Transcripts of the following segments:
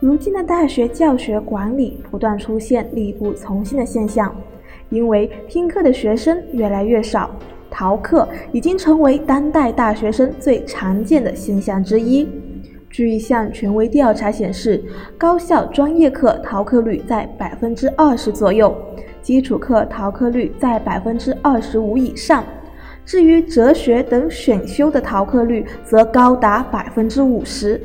如今的大学教学管理不断出现力不从心的现象，因为听课的学生越来越少，逃课已经成为当代大学生最常见的现象之一。据一项权威调查显示，高校专业课逃课率在百分之二十左右，基础课逃课率在百分之二十五以上。至于哲学等选修的逃课率，则高达百分之五十。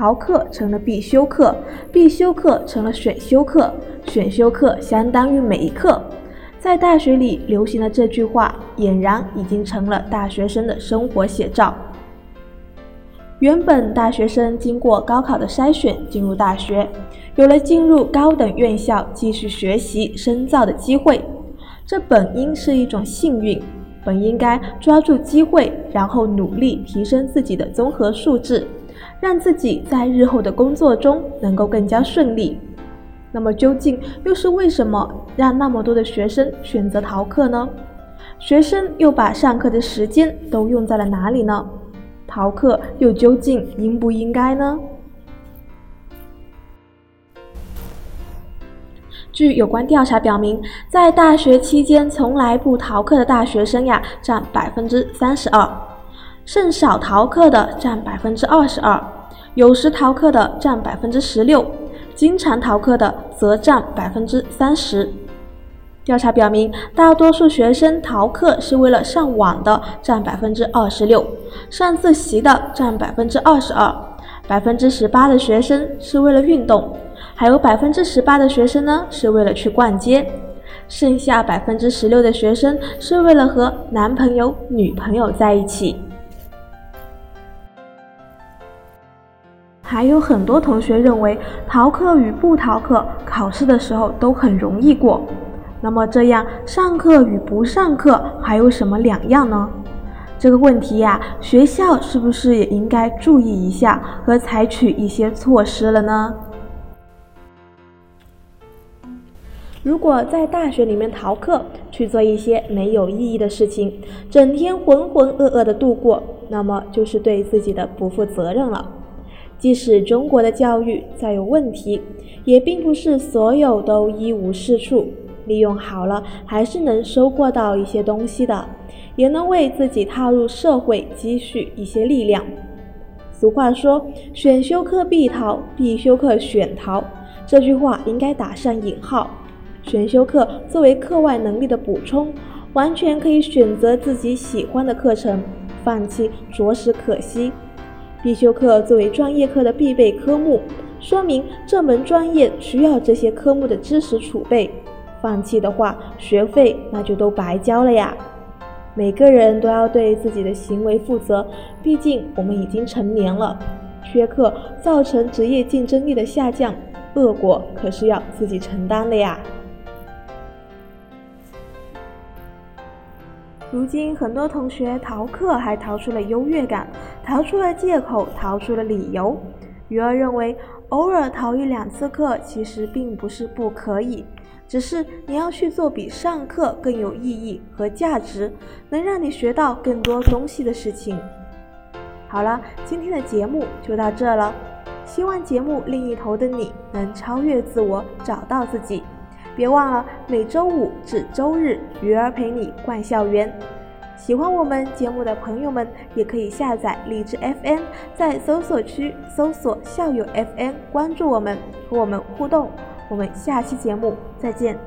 逃课成了必修课，必修课成了选修课，选修课相当于每一课。在大学里流行的这句话，俨然已经成了大学生的生活写照。原本大学生经过高考的筛选进入大学，有了进入高等院校继续学习深造的机会，这本应是一种幸运，本应该抓住机会，然后努力提升自己的综合素质。让自己在日后的工作中能够更加顺利。那么，究竟又是为什么让那么多的学生选择逃课呢？学生又把上课的时间都用在了哪里呢？逃课又究竟应不应该呢？据有关调查表明，在大学期间从来不逃课的大学生呀，占百分之三十二。甚少逃课的占百分之二十二，有时逃课的占百分之十六，经常逃课的则占百分之三十。调查表明，大多数学生逃课是为了上网的占百分之二十六，上自习的占百分之二十二，百分之十八的学生是为了运动，还有百分之十八的学生呢是为了去逛街，剩下百分之十六的学生是为了和男朋友、女朋友在一起。还有很多同学认为逃课与不逃课，考试的时候都很容易过。那么这样上课与不上课还有什么两样呢？这个问题呀，学校是不是也应该注意一下和采取一些措施了呢？如果在大学里面逃课，去做一些没有意义的事情，整天浑浑噩噩的度过，那么就是对自己的不负责任了。即使中国的教育再有问题，也并不是所有都一无是处。利用好了，还是能收获到一些东西的，也能为自己踏入社会积蓄一些力量。俗话说：“选修课必逃，必修课选逃。”这句话应该打上引号。选修课作为课外能力的补充，完全可以选择自己喜欢的课程，放弃着实可惜。必修课作为专业课的必备科目，说明这门专业需要这些科目的知识储备。放弃的话，学费那就都白交了呀。每个人都要对自己的行为负责，毕竟我们已经成年了。缺课造成职业竞争力的下降，恶果可是要自己承担的呀。如今，很多同学逃课还逃出了优越感，逃出了借口，逃出了理由。鱼儿认为，偶尔逃一两次课其实并不是不可以，只是你要去做比上课更有意义和价值，能让你学到更多东西的事情。好了，今天的节目就到这了，希望节目另一头的你能超越自我，找到自己。别忘了每周五至周日，鱼儿陪你逛校园。喜欢我们节目的朋友们，也可以下载荔枝 FM，在搜索区搜索校友 FM，关注我们，和我们互动。我们下期节目再见。